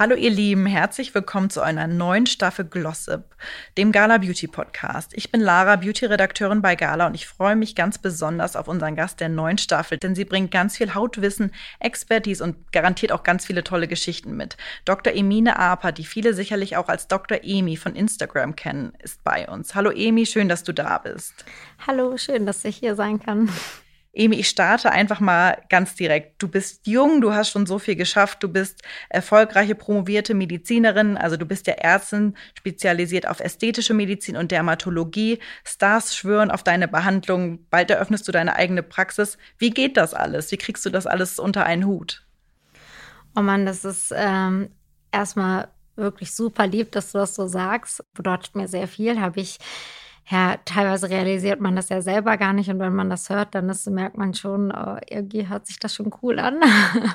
Hallo ihr Lieben, herzlich willkommen zu einer neuen Staffel Glossip, dem Gala Beauty Podcast. Ich bin Lara, Beauty-Redakteurin bei Gala und ich freue mich ganz besonders auf unseren Gast der neuen Staffel, denn sie bringt ganz viel Hautwissen, Expertise und garantiert auch ganz viele tolle Geschichten mit. Dr. Emine Aper, die viele sicherlich auch als Dr. Emi von Instagram kennen, ist bei uns. Hallo Emi, schön, dass du da bist. Hallo, schön, dass ich hier sein kann. Emi, ich starte einfach mal ganz direkt. Du bist jung, du hast schon so viel geschafft, du bist erfolgreiche promovierte Medizinerin, also du bist ja Ärztin, spezialisiert auf ästhetische Medizin und Dermatologie. Stars schwören auf deine Behandlung, bald eröffnest du deine eigene Praxis. Wie geht das alles? Wie kriegst du das alles unter einen Hut? Oh Mann, das ist ähm, erstmal wirklich super lieb, dass du das so sagst. Bedeutet mir sehr viel, habe ich ja, teilweise realisiert man das ja selber gar nicht und wenn man das hört, dann ist, merkt man schon, oh, irgendwie hört sich das schon cool an.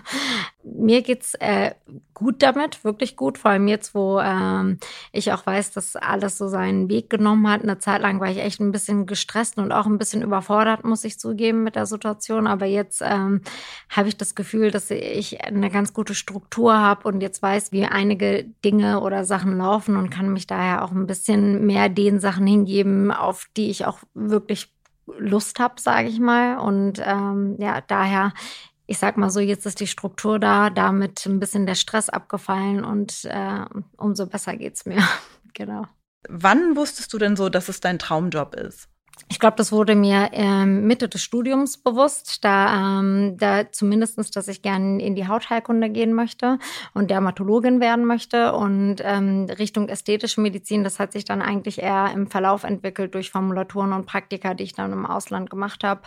Mir geht's äh, gut damit, wirklich gut, vor allem jetzt, wo ähm, ich auch weiß, dass alles so seinen Weg genommen hat. Eine Zeit lang war ich echt ein bisschen gestresst und auch ein bisschen überfordert, muss ich zugeben, mit der Situation. Aber jetzt ähm, habe ich das Gefühl, dass ich eine ganz gute Struktur habe und jetzt weiß, wie einige Dinge oder Sachen laufen und kann mich daher auch ein bisschen mehr den Sachen hingeben, auf die ich auch wirklich Lust habe, sage ich mal. Und ähm, ja, daher, ich sag mal so, jetzt ist die Struktur da, damit ein bisschen der Stress abgefallen und äh, umso besser geht's mir. genau. Wann wusstest du denn so, dass es dein Traumjob ist? Ich glaube, das wurde mir ähm, Mitte des Studiums bewusst, da, ähm, da zumindestens, dass ich gerne in die Hautheilkunde gehen möchte und Dermatologin werden möchte. Und ähm, Richtung ästhetische Medizin, das hat sich dann eigentlich eher im Verlauf entwickelt durch Formulaturen und Praktika, die ich dann im Ausland gemacht habe.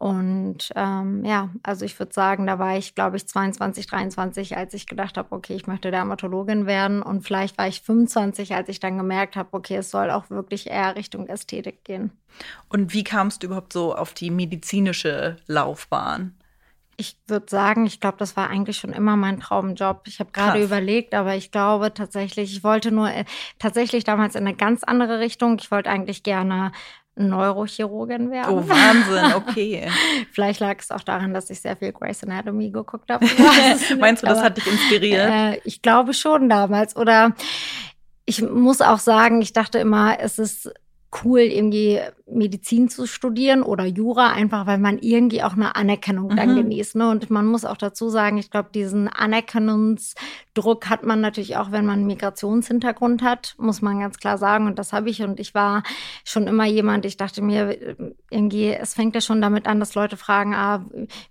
Und ähm, ja, also ich würde sagen, da war ich, glaube ich, 22, 23, als ich gedacht habe, okay, ich möchte Dermatologin werden. Und vielleicht war ich 25, als ich dann gemerkt habe, okay, es soll auch wirklich eher Richtung Ästhetik gehen. Und wie kamst du überhaupt so auf die medizinische Laufbahn? Ich würde sagen, ich glaube, das war eigentlich schon immer mein Traumjob. Ich habe gerade überlegt, aber ich glaube tatsächlich, ich wollte nur äh, tatsächlich damals in eine ganz andere Richtung. Ich wollte eigentlich gerne Neurochirurgin werden. Oh, Wahnsinn, okay. Vielleicht lag es auch daran, dass ich sehr viel Grey's Anatomy geguckt habe. Meinst du, das hat dich inspiriert? Äh, ich glaube schon damals. Oder ich muss auch sagen, ich dachte immer, es ist cool, irgendwie Medizin zu studieren oder Jura, einfach weil man irgendwie auch eine Anerkennung dann mhm. genießt. Ne? Und man muss auch dazu sagen, ich glaube, diesen Anerkennungsdruck hat man natürlich auch, wenn man einen Migrationshintergrund hat, muss man ganz klar sagen. Und das habe ich. Und ich war schon immer jemand, ich dachte mir, irgendwie, es fängt ja schon damit an, dass Leute fragen, ah,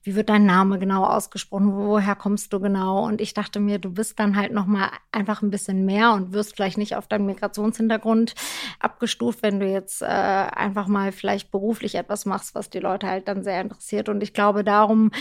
wie wird dein Name genau ausgesprochen? Woher kommst du genau? Und ich dachte mir, du bist dann halt nochmal einfach ein bisschen mehr und wirst vielleicht nicht auf deinen Migrationshintergrund abgestuft, wenn du jetzt äh, einfach mal vielleicht beruflich etwas machst, was die Leute halt dann sehr interessiert. Und ich glaube, darum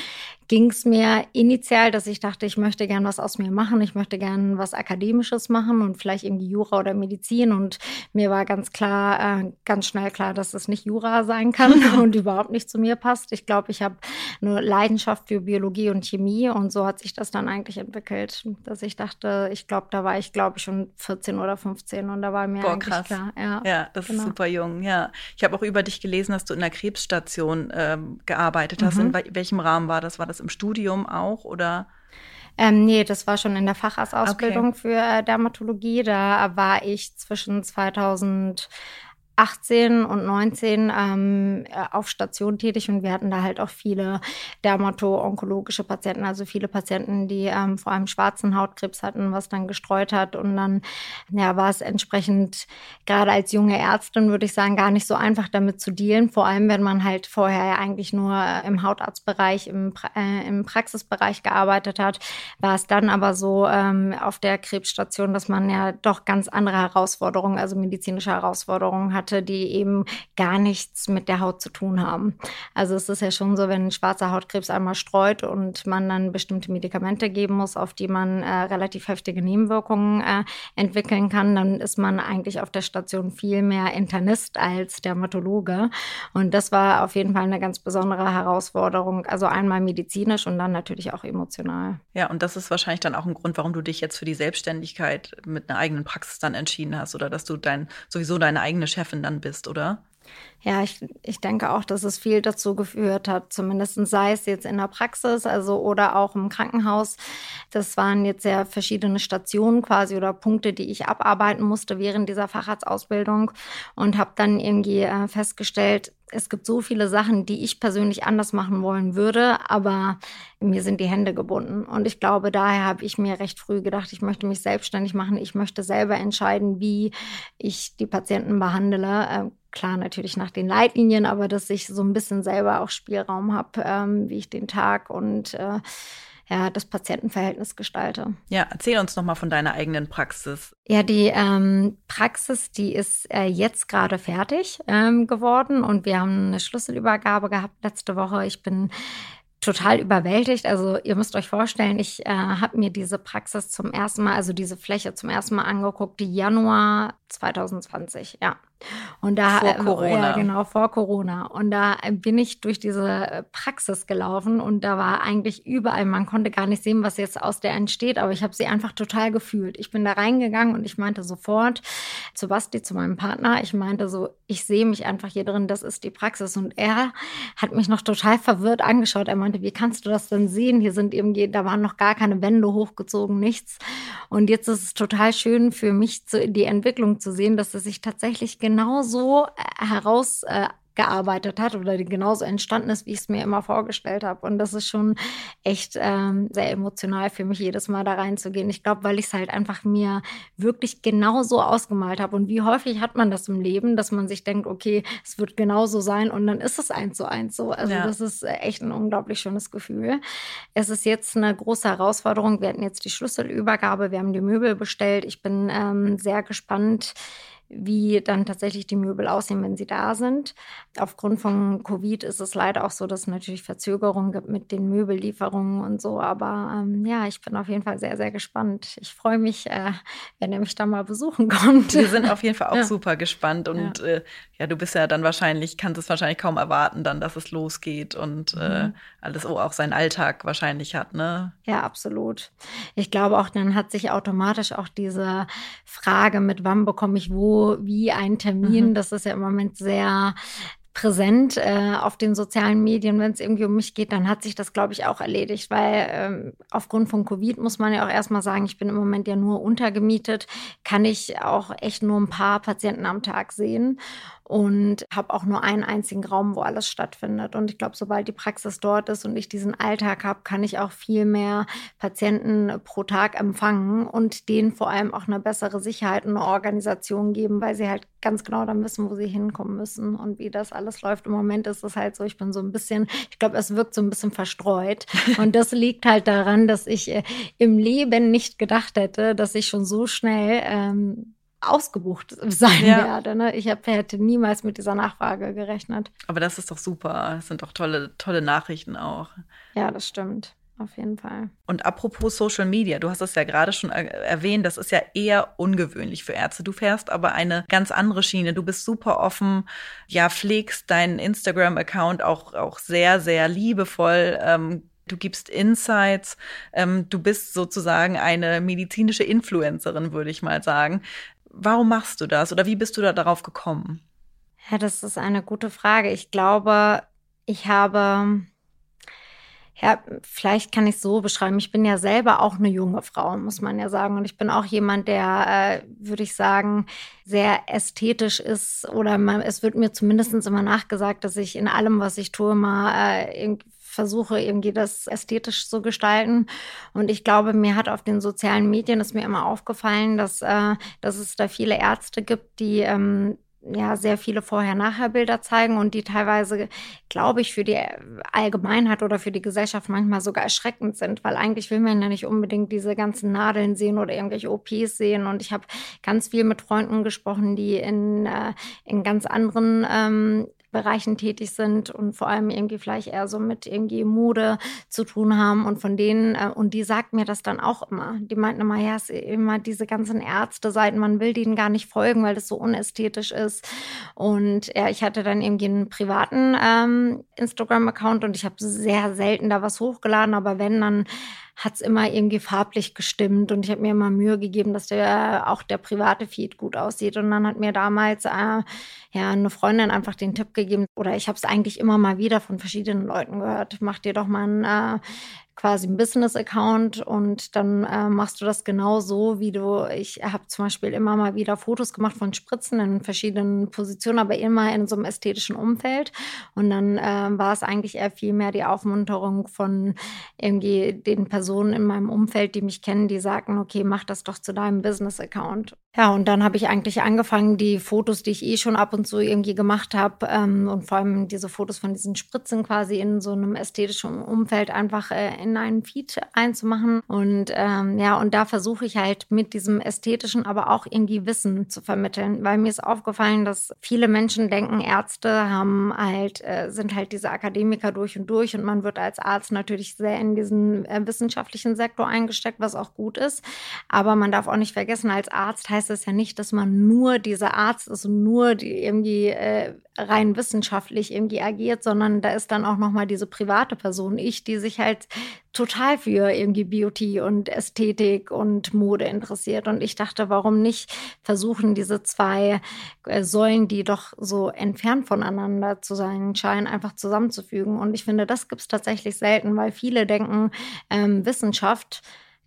ging es mir initial, dass ich dachte, ich möchte gern was aus mir machen, ich möchte gern was Akademisches machen und vielleicht irgendwie Jura oder Medizin. Und mir war ganz klar, äh, ganz schnell klar, dass es nicht Jura sein kann und überhaupt nicht zu mir passt. Ich glaube, ich habe eine Leidenschaft für Biologie und Chemie und so hat sich das dann eigentlich entwickelt, dass ich dachte, ich glaube, da war ich, glaube ich, schon 14 oder 15 und da war mir Boah, eigentlich krass. klar. Ja, ja das genau. ist super jung. Ja, ich habe auch über dich gelesen, dass du in der Krebsstation ähm, gearbeitet hast. Mhm. In welchem Rahmen war das? War das im Studium auch oder? Ähm, nee, das war schon in der Facharztausbildung okay. für äh, Dermatologie. Da war ich zwischen 2000 18 und 19 ähm, äh, auf Station tätig und wir hatten da halt auch viele dermato-onkologische Patienten, also viele Patienten, die ähm, vor allem schwarzen Hautkrebs hatten, was dann gestreut hat. Und dann ja, war es entsprechend, gerade als junge Ärztin, würde ich sagen, gar nicht so einfach damit zu dealen. Vor allem, wenn man halt vorher ja eigentlich nur im Hautarztbereich, im, äh, im Praxisbereich gearbeitet hat, war es dann aber so ähm, auf der Krebsstation, dass man ja doch ganz andere Herausforderungen, also medizinische Herausforderungen hat hatte, die eben gar nichts mit der Haut zu tun haben. Also es ist ja schon so, wenn schwarzer Hautkrebs einmal streut und man dann bestimmte Medikamente geben muss, auf die man äh, relativ heftige Nebenwirkungen äh, entwickeln kann, dann ist man eigentlich auf der Station viel mehr Internist als Dermatologe. Und das war auf jeden Fall eine ganz besondere Herausforderung. Also einmal medizinisch und dann natürlich auch emotional. Ja, und das ist wahrscheinlich dann auch ein Grund, warum du dich jetzt für die Selbstständigkeit mit einer eigenen Praxis dann entschieden hast oder dass du dein, sowieso deine eigene Chefin dann bist, oder? Ja, ich, ich denke auch, dass es viel dazu geführt hat, zumindest sei es jetzt in der Praxis, also oder auch im Krankenhaus. Das waren jetzt sehr verschiedene Stationen quasi oder Punkte, die ich abarbeiten musste während dieser Facharztausbildung und habe dann irgendwie äh, festgestellt, es gibt so viele Sachen, die ich persönlich anders machen wollen würde, aber mir sind die Hände gebunden. Und ich glaube, daher habe ich mir recht früh gedacht, ich möchte mich selbstständig machen. Ich möchte selber entscheiden, wie ich die Patienten behandle. Klar, natürlich nach den Leitlinien, aber dass ich so ein bisschen selber auch Spielraum habe, ähm, wie ich den Tag und äh, ja, das Patientenverhältnis gestalte. Ja, erzähl uns noch mal von deiner eigenen Praxis. Ja, die ähm, Praxis, die ist äh, jetzt gerade fertig ähm, geworden und wir haben eine Schlüsselübergabe gehabt letzte Woche. Ich bin total überwältigt. Also ihr müsst euch vorstellen, ich äh, habe mir diese Praxis zum ersten Mal, also diese Fläche zum ersten Mal angeguckt, Januar 2020, ja. Und da vor äh, Corona. Ja, genau, vor Corona. Und da bin ich durch diese Praxis gelaufen und da war eigentlich überall, man konnte gar nicht sehen, was jetzt aus der entsteht, aber ich habe sie einfach total gefühlt. Ich bin da reingegangen und ich meinte sofort zu Basti, zu meinem Partner, ich meinte so, ich sehe mich einfach hier drin, das ist die Praxis. Und er hat mich noch total verwirrt angeschaut. Er meinte, wie kannst du das denn sehen? Hier sind irgendwie, da waren noch gar keine Wände hochgezogen, nichts. Und jetzt ist es total schön für mich, zu, die Entwicklung zu sehen, dass es sich tatsächlich genauso äh, heraus äh, gearbeitet hat oder die genauso entstanden ist, wie ich es mir immer vorgestellt habe. Und das ist schon echt ähm, sehr emotional für mich, jedes Mal da reinzugehen. Ich glaube, weil ich es halt einfach mir wirklich genauso ausgemalt habe. Und wie häufig hat man das im Leben, dass man sich denkt, okay, es wird genauso sein und dann ist es eins zu eins so. Also ja. das ist echt ein unglaublich schönes Gefühl. Es ist jetzt eine große Herausforderung. Wir hatten jetzt die Schlüsselübergabe, wir haben die Möbel bestellt. Ich bin ähm, sehr gespannt, wie dann tatsächlich die Möbel aussehen, wenn sie da sind. Aufgrund von Covid ist es leider auch so, dass es natürlich Verzögerungen gibt mit den Möbellieferungen und so. Aber ähm, ja, ich bin auf jeden Fall sehr, sehr gespannt. Ich freue mich, äh, wenn er mich da mal besuchen kommt. Wir sind auf jeden Fall auch ja. super gespannt und ja. Äh, ja. du bist ja dann wahrscheinlich, kannst es wahrscheinlich kaum erwarten, dann, dass es losgeht und äh, mhm. äh, alles oh, auch seinen Alltag wahrscheinlich hat, ne? Ja, absolut. Ich glaube auch, dann hat sich automatisch auch diese Frage mit wann bekomme ich wo wie ein Termin. Mhm. Das ist ja im Moment sehr präsent äh, auf den sozialen Medien, wenn es irgendwie um mich geht, dann hat sich das, glaube ich, auch erledigt, weil ähm, aufgrund von Covid muss man ja auch erstmal sagen, ich bin im Moment ja nur untergemietet, kann ich auch echt nur ein paar Patienten am Tag sehen und habe auch nur einen einzigen Raum, wo alles stattfindet. Und ich glaube, sobald die Praxis dort ist und ich diesen Alltag habe, kann ich auch viel mehr Patienten pro Tag empfangen und denen vor allem auch eine bessere Sicherheit und eine Organisation geben, weil sie halt ganz genau dann wissen, wo sie hinkommen müssen und wie das alles läuft. Im Moment ist es halt so, ich bin so ein bisschen, ich glaube, es wirkt so ein bisschen verstreut. Und das liegt halt daran, dass ich äh, im Leben nicht gedacht hätte, dass ich schon so schnell ähm, ausgebucht sein ja. werde. Ne? Ich hab, hätte niemals mit dieser Nachfrage gerechnet. Aber das ist doch super. Das sind doch tolle, tolle Nachrichten auch. Ja, das stimmt. Auf jeden Fall. Und apropos Social Media, du hast es ja gerade schon erwähnt, das ist ja eher ungewöhnlich für Ärzte. Du fährst aber eine ganz andere Schiene. Du bist super offen, ja, pflegst deinen Instagram-Account auch, auch sehr, sehr liebevoll. Ähm, du gibst Insights, ähm, du bist sozusagen eine medizinische Influencerin, würde ich mal sagen. Warum machst du das oder wie bist du da darauf gekommen? Ja, das ist eine gute Frage. Ich glaube, ich habe, ja, vielleicht kann ich es so beschreiben. Ich bin ja selber auch eine junge Frau, muss man ja sagen. Und ich bin auch jemand, der, äh, würde ich sagen, sehr ästhetisch ist. Oder man, es wird mir zumindest immer nachgesagt, dass ich in allem, was ich tue, mal äh, versuche irgendwie das ästhetisch zu gestalten. Und ich glaube, mir hat auf den sozialen Medien ist mir immer aufgefallen, dass, äh, dass es da viele Ärzte gibt, die ähm, ja sehr viele Vorher-Nachher-Bilder zeigen und die teilweise, glaube ich, für die Allgemeinheit oder für die Gesellschaft manchmal sogar erschreckend sind, weil eigentlich will man ja nicht unbedingt diese ganzen Nadeln sehen oder irgendwelche OPs sehen. Und ich habe ganz viel mit Freunden gesprochen, die in, äh, in ganz anderen ähm, Bereichen tätig sind und vor allem irgendwie vielleicht eher so mit irgendwie Mode zu tun haben und von denen, äh, und die sagt mir das dann auch immer. Die meinten immer, ja, es ist immer diese ganzen Ärzte-Seiten, man will denen gar nicht folgen, weil das so unästhetisch ist. Und ja, ich hatte dann irgendwie einen privaten ähm, Instagram-Account und ich habe sehr selten da was hochgeladen, aber wenn, dann hat es immer irgendwie farblich gestimmt und ich habe mir immer Mühe gegeben, dass der auch der private Feed gut aussieht. Und dann hat mir damals äh, ja eine Freundin einfach den Tipp gegeben, oder ich habe es eigentlich immer mal wieder von verschiedenen Leuten gehört. Mach dir doch mal ein äh, quasi ein Business-Account und dann äh, machst du das genau so, wie du, ich habe zum Beispiel immer mal wieder Fotos gemacht von Spritzen in verschiedenen Positionen, aber immer in so einem ästhetischen Umfeld. Und dann äh, war es eigentlich eher viel mehr die Aufmunterung von irgendwie den Personen in meinem Umfeld, die mich kennen, die sagten, okay, mach das doch zu deinem Business-Account. Ja, und dann habe ich eigentlich angefangen, die Fotos, die ich eh schon ab und zu irgendwie gemacht habe ähm, und vor allem diese Fotos von diesen Spritzen quasi in so einem ästhetischen Umfeld einfach äh, in einen Feed einzumachen. Und ähm, ja, und da versuche ich halt mit diesem ästhetischen, aber auch irgendwie Wissen zu vermitteln, weil mir ist aufgefallen, dass viele Menschen denken, Ärzte haben halt, äh, sind halt diese Akademiker durch und durch und man wird als Arzt natürlich sehr in diesen äh, wissenschaftlichen Sektor eingesteckt, was auch gut ist. Aber man darf auch nicht vergessen, als Arzt heißt es ja nicht, dass man nur dieser Arzt ist und nur die irgendwie äh, rein wissenschaftlich irgendwie agiert, sondern da ist dann auch noch mal diese private Person, ich, die sich halt total für irgendwie Beauty und Ästhetik und Mode interessiert. Und ich dachte, warum nicht versuchen, diese zwei äh, Säulen, die doch so entfernt voneinander zu sein scheinen, einfach zusammenzufügen. Und ich finde, das gibt es tatsächlich selten, weil viele denken, ähm, Wissenschaft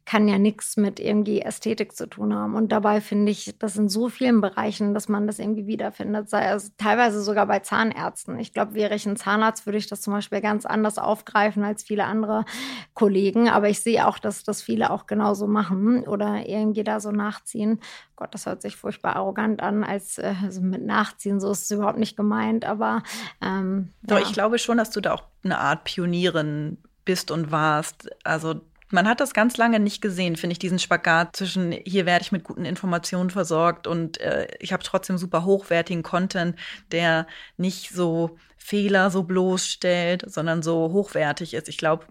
kann ja nichts mit irgendwie Ästhetik zu tun haben. Und dabei finde ich, das in so vielen Bereichen, dass man das irgendwie wiederfindet, sei es teilweise sogar bei Zahnärzten. Ich glaube, wäre ich ein Zahnarzt, würde ich das zum Beispiel ganz anders aufgreifen als viele andere Kollegen. Aber ich sehe auch, dass das viele auch genauso machen oder irgendwie da so nachziehen. Gott, das hört sich furchtbar arrogant an, als äh, also mit Nachziehen, so ist es überhaupt nicht gemeint. Aber ähm, Doch, ja. ich glaube schon, dass du da auch eine Art Pionierin bist und warst. Also man hat das ganz lange nicht gesehen, finde ich, diesen Spagat zwischen hier werde ich mit guten Informationen versorgt und äh, ich habe trotzdem super hochwertigen Content, der nicht so Fehler so bloßstellt, sondern so hochwertig ist. Ich glaube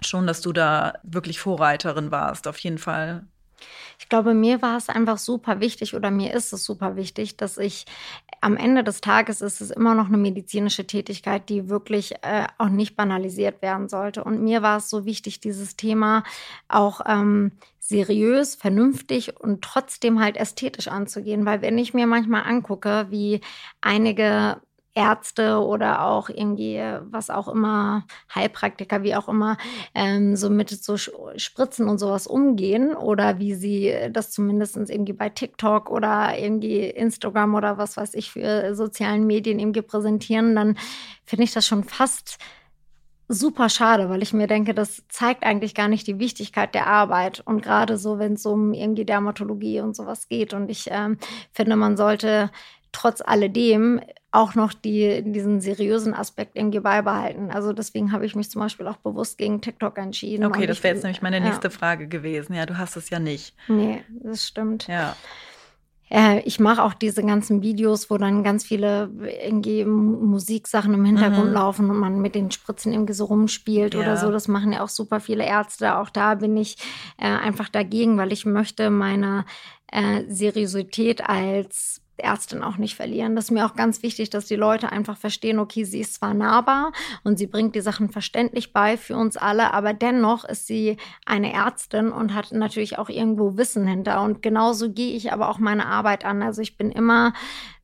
schon, dass du da wirklich Vorreiterin warst, auf jeden Fall. Ich glaube, mir war es einfach super wichtig oder mir ist es super wichtig, dass ich am Ende des Tages ist es immer noch eine medizinische Tätigkeit, die wirklich äh, auch nicht banalisiert werden sollte. Und mir war es so wichtig, dieses Thema auch ähm, seriös, vernünftig und trotzdem halt ästhetisch anzugehen. Weil wenn ich mir manchmal angucke, wie einige Ärzte oder auch irgendwie, was auch immer, Heilpraktiker, wie auch immer, ähm, so mit so Spritzen und sowas umgehen oder wie sie das zumindest irgendwie bei TikTok oder irgendwie Instagram oder was weiß ich für sozialen Medien irgendwie präsentieren, dann finde ich das schon fast super schade, weil ich mir denke, das zeigt eigentlich gar nicht die Wichtigkeit der Arbeit. Und gerade so, wenn es um irgendwie Dermatologie und sowas geht. Und ich ähm, finde, man sollte trotz alledem auch noch die, diesen seriösen Aspekt irgendwie beibehalten. Also deswegen habe ich mich zum Beispiel auch bewusst gegen TikTok entschieden. Okay, das wäre jetzt nämlich meine nächste ja. Frage gewesen. Ja, du hast es ja nicht. Nee, das stimmt. Ja. Äh, ich mache auch diese ganzen Videos, wo dann ganz viele irgendwie Musiksachen im Hintergrund mhm. laufen und man mit den Spritzen irgendwie so rumspielt ja. oder so. Das machen ja auch super viele Ärzte. Auch da bin ich äh, einfach dagegen, weil ich möchte meine äh, Seriosität als Ärztin auch nicht verlieren. Das ist mir auch ganz wichtig, dass die Leute einfach verstehen, okay, sie ist zwar nahbar und sie bringt die Sachen verständlich bei für uns alle, aber dennoch ist sie eine Ärztin und hat natürlich auch irgendwo Wissen hinter. Und genauso gehe ich aber auch meine Arbeit an. Also ich bin immer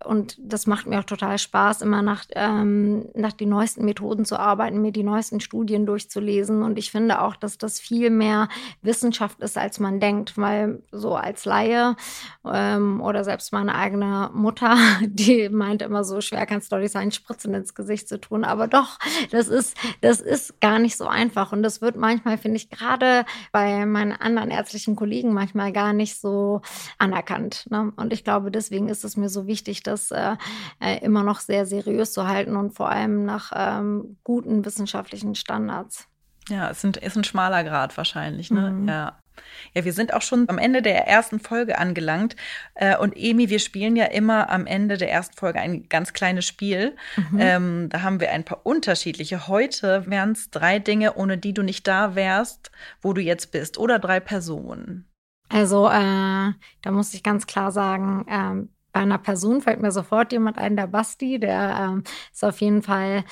und das macht mir auch total Spaß, immer nach, ähm, nach den neuesten Methoden zu arbeiten, mir die neuesten Studien durchzulesen. Und ich finde auch, dass das viel mehr Wissenschaft ist, als man denkt, weil so als Laie ähm, oder selbst meine eigene Mutter, die meinte immer so, schwer kannst du doch nicht sein, Spritzen ins Gesicht zu tun. Aber doch, das ist, das ist gar nicht so einfach. Und das wird manchmal, finde ich, gerade bei meinen anderen ärztlichen Kollegen manchmal gar nicht so anerkannt. Ne? Und ich glaube, deswegen ist es mir so wichtig, das äh, äh, immer noch sehr seriös zu halten und vor allem nach ähm, guten wissenschaftlichen Standards. Ja, es sind, ist ein schmaler Grad wahrscheinlich, ne? Mhm. Ja. Ja, wir sind auch schon am Ende der ersten Folge angelangt. Äh, und Emi, wir spielen ja immer am Ende der ersten Folge ein ganz kleines Spiel. Mhm. Ähm, da haben wir ein paar unterschiedliche. Heute wären es drei Dinge, ohne die du nicht da wärst, wo du jetzt bist. Oder drei Personen. Also, äh, da muss ich ganz klar sagen, äh, bei einer Person fällt mir sofort jemand ein, der Basti, der äh, ist auf jeden Fall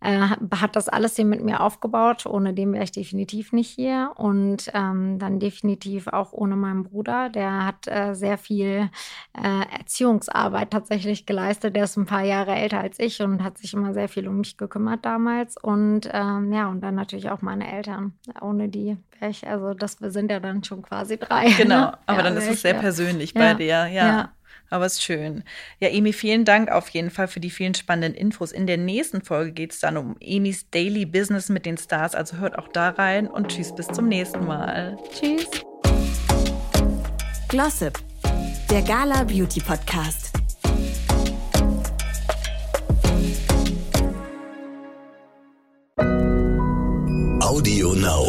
äh, hat das alles hier mit mir aufgebaut. Ohne den wäre ich definitiv nicht hier. Und ähm, dann definitiv auch ohne meinen Bruder. Der hat äh, sehr viel äh, Erziehungsarbeit tatsächlich geleistet. Der ist ein paar Jahre älter als ich und hat sich immer sehr viel um mich gekümmert damals. Und ähm, ja, und dann natürlich auch meine Eltern. Ohne die wäre ich, also das wir sind ja dann schon quasi drei. Genau, ne? aber ja, dann ist es sehr persönlich bei dir, ja. ja. Aber es ist schön. Ja, Emi, vielen Dank auf jeden Fall für die vielen spannenden Infos. In der nächsten Folge geht es dann um Emis Daily Business mit den Stars. Also hört auch da rein und tschüss, bis zum nächsten Mal. Tschüss. Glossip, der Gala Beauty Podcast. Audio Now.